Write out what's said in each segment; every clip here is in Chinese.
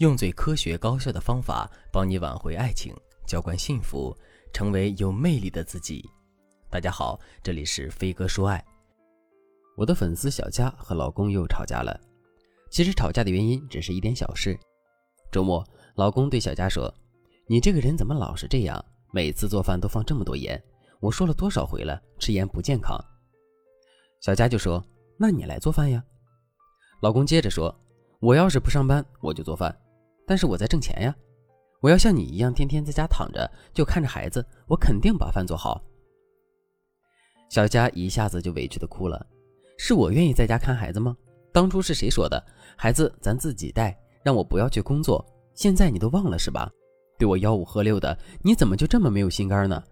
用最科学高效的方法帮你挽回爱情，浇灌幸福，成为有魅力的自己。大家好，这里是飞哥说爱。我的粉丝小佳和老公又吵架了。其实吵架的原因只是一点小事。周末，老公对小佳说：“你这个人怎么老是这样？每次做饭都放这么多盐。我说了多少回了，吃盐不健康。”小佳就说：“那你来做饭呀。”老公接着说：“我要是不上班，我就做饭。”但是我在挣钱呀，我要像你一样天天在家躺着就看着孩子，我肯定把饭做好。小佳一下子就委屈的哭了，是我愿意在家看孩子吗？当初是谁说的？孩子咱自己带，让我不要去工作。现在你都忘了是吧？对我吆五喝六的，你怎么就这么没有心肝呢？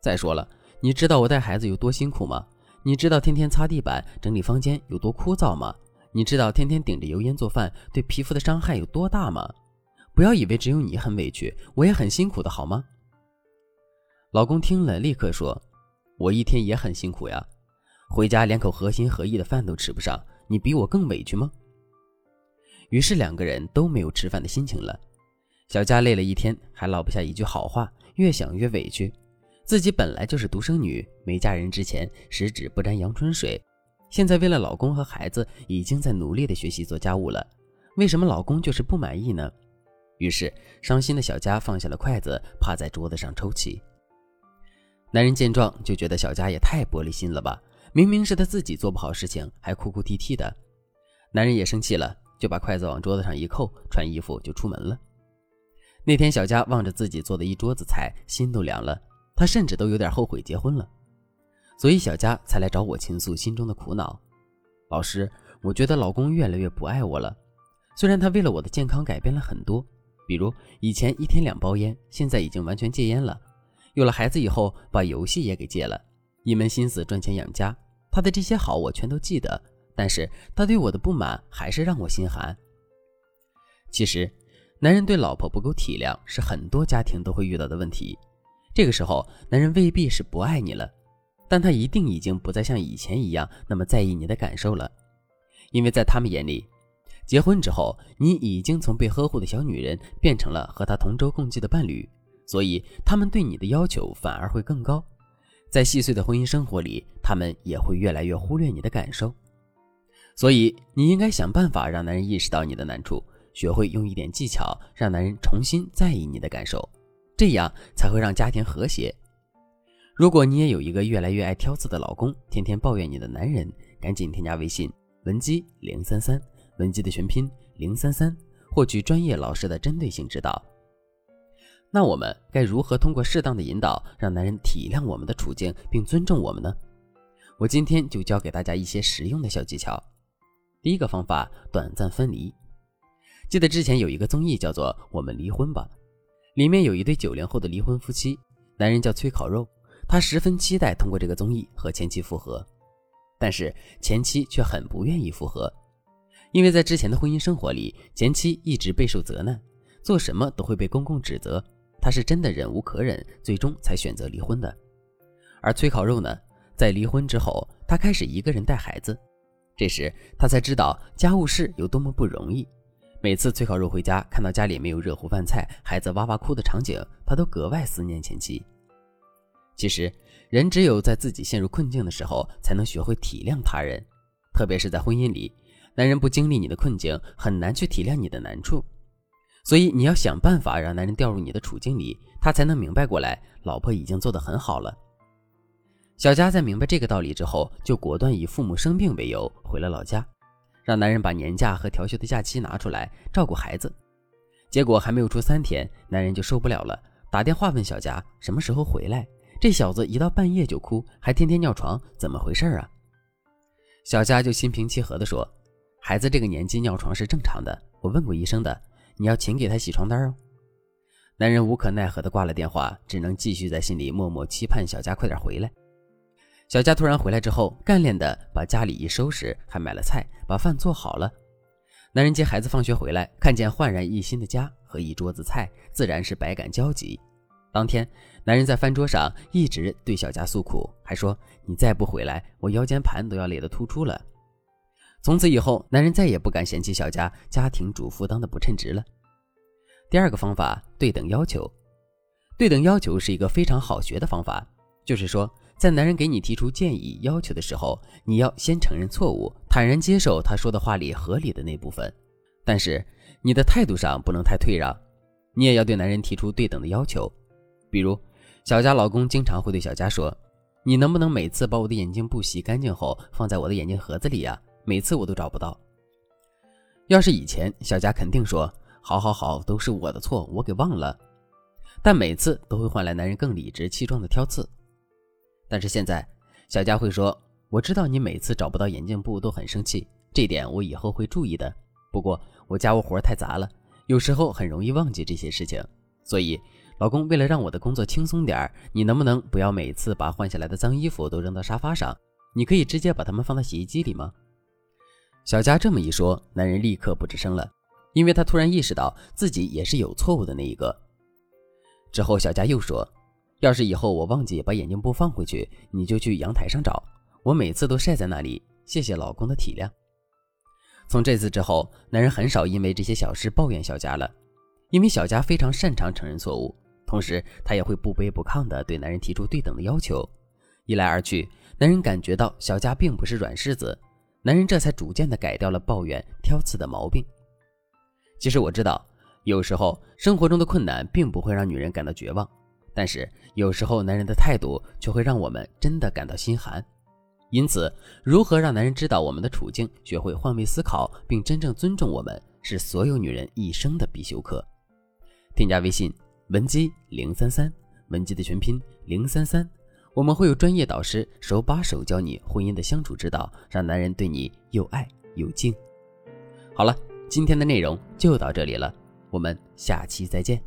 再说了，你知道我带孩子有多辛苦吗？你知道天天擦地板、整理房间有多枯燥吗？你知道天天顶着油烟做饭对皮肤的伤害有多大吗？不要以为只有你很委屈，我也很辛苦的好吗？老公听了，立刻说：“我一天也很辛苦呀，回家连口合心合意的饭都吃不上，你比我更委屈吗？”于是两个人都没有吃饭的心情了。小佳累了一天，还落不下一句好话，越想越委屈。自己本来就是独生女，没嫁人之前十指不沾阳春水，现在为了老公和孩子，已经在努力的学习做家务了，为什么老公就是不满意呢？于是，伤心的小佳放下了筷子，趴在桌子上抽泣。男人见状就觉得小佳也太玻璃心了吧，明明是他自己做不好事情，还哭哭啼啼的。男人也生气了，就把筷子往桌子上一扣，穿衣服就出门了。那天，小佳望着自己做的一桌子菜，心都凉了，她甚至都有点后悔结婚了。所以，小佳才来找我倾诉心中的苦恼。老师，我觉得老公越来越不爱我了，虽然他为了我的健康改变了很多。比如以前一天两包烟，现在已经完全戒烟了。有了孩子以后，把游戏也给戒了，一门心思赚钱养家。他的这些好我全都记得，但是他对我的不满还是让我心寒。其实，男人对老婆不够体谅是很多家庭都会遇到的问题。这个时候，男人未必是不爱你了，但他一定已经不再像以前一样那么在意你的感受了，因为在他们眼里。结婚之后，你已经从被呵护的小女人变成了和她同舟共济的伴侣，所以他们对你的要求反而会更高。在细碎的婚姻生活里，他们也会越来越忽略你的感受。所以，你应该想办法让男人意识到你的难处，学会用一点技巧让男人重新在意你的感受，这样才会让家庭和谐。如果你也有一个越来越爱挑刺的老公，天天抱怨你的男人，赶紧添加微信文姬零三三。文姬的全拼零三三，获取专业老师的针对性指导。那我们该如何通过适当的引导，让男人体谅我们的处境并尊重我们呢？我今天就教给大家一些实用的小技巧。第一个方法，短暂分离。记得之前有一个综艺叫做《我们离婚吧》，里面有一对九零后的离婚夫妻，男人叫崔烤肉，他十分期待通过这个综艺和前妻复合，但是前妻却很不愿意复合。因为在之前的婚姻生活里，前妻一直备受责难，做什么都会被公公指责，他是真的忍无可忍，最终才选择离婚的。而崔烤肉呢，在离婚之后，他开始一个人带孩子，这时他才知道家务事有多么不容易。每次崔烤肉回家，看到家里没有热乎饭菜，孩子哇哇哭的场景，他都格外思念前妻。其实，人只有在自己陷入困境的时候，才能学会体谅他人，特别是在婚姻里。男人不经历你的困境，很难去体谅你的难处，所以你要想办法让男人掉入你的处境里，他才能明白过来，老婆已经做得很好了。小佳在明白这个道理之后，就果断以父母生病为由回了老家，让男人把年假和调休的假期拿出来照顾孩子。结果还没有出三天，男人就受不了了，打电话问小佳什么时候回来。这小子一到半夜就哭，还天天尿床，怎么回事啊？小佳就心平气和地说。孩子这个年纪尿床是正常的，我问过医生的。你要勤给他洗床单哦。男人无可奈何的挂了电话，只能继续在心里默默期盼小佳快点回来。小佳突然回来之后，干练的把家里一收拾，还买了菜，把饭做好了。男人接孩子放学回来，看见焕然一新的家和一桌子菜，自然是百感交集。当天，男人在饭桌上一直对小佳诉苦，还说：“你再不回来，我腰间盘都要裂得突出了。”从此以后，男人再也不敢嫌弃小佳家庭主妇当的不称职了。第二个方法，对等要求。对等要求是一个非常好学的方法，就是说，在男人给你提出建议要求的时候，你要先承认错误，坦然接受他说的话里合理的那部分，但是你的态度上不能太退让，你也要对男人提出对等的要求。比如，小佳老公经常会对小佳说：“你能不能每次把我的眼镜布洗干净后放在我的眼镜盒子里呀？每次我都找不到。”要是以前，小佳肯定说：“好好好，都是我的错，我给忘了。”但每次都会换来男人更理直气壮的挑刺。但是现在，小佳会说：“我知道你每次找不到眼镜布都很生气，这点我以后会注意的。不过我家务活太杂了，有时候很容易忘记这些事情。所以，老公，为了让我的工作轻松点儿，你能不能不要每次把换下来的脏衣服都扔到沙发上？你可以直接把它们放到洗衣机里吗？”小佳这么一说，男人立刻不吱声了，因为他突然意识到自己也是有错误的那一个。之后，小佳又说：“要是以后我忘记把眼镜布放回去，你就去阳台上找，我每次都晒在那里。谢谢老公的体谅。”从这次之后，男人很少因为这些小事抱怨小佳了，因为小佳非常擅长承认错误，同时她也会不卑不亢地对男人提出对等的要求。一来二去，男人感觉到小佳并不是软柿子。男人这才逐渐地改掉了抱怨挑刺的毛病。其实我知道，有时候生活中的困难并不会让女人感到绝望，但是有时候男人的态度却会让我们真的感到心寒。因此，如何让男人知道我们的处境，学会换位思考，并真正尊重我们，是所有女人一生的必修课。添加微信文姬零三三，文姬的全拼零三三。我们会有专业导师手把手教你婚姻的相处之道，让男人对你又爱又敬。好了，今天的内容就到这里了，我们下期再见。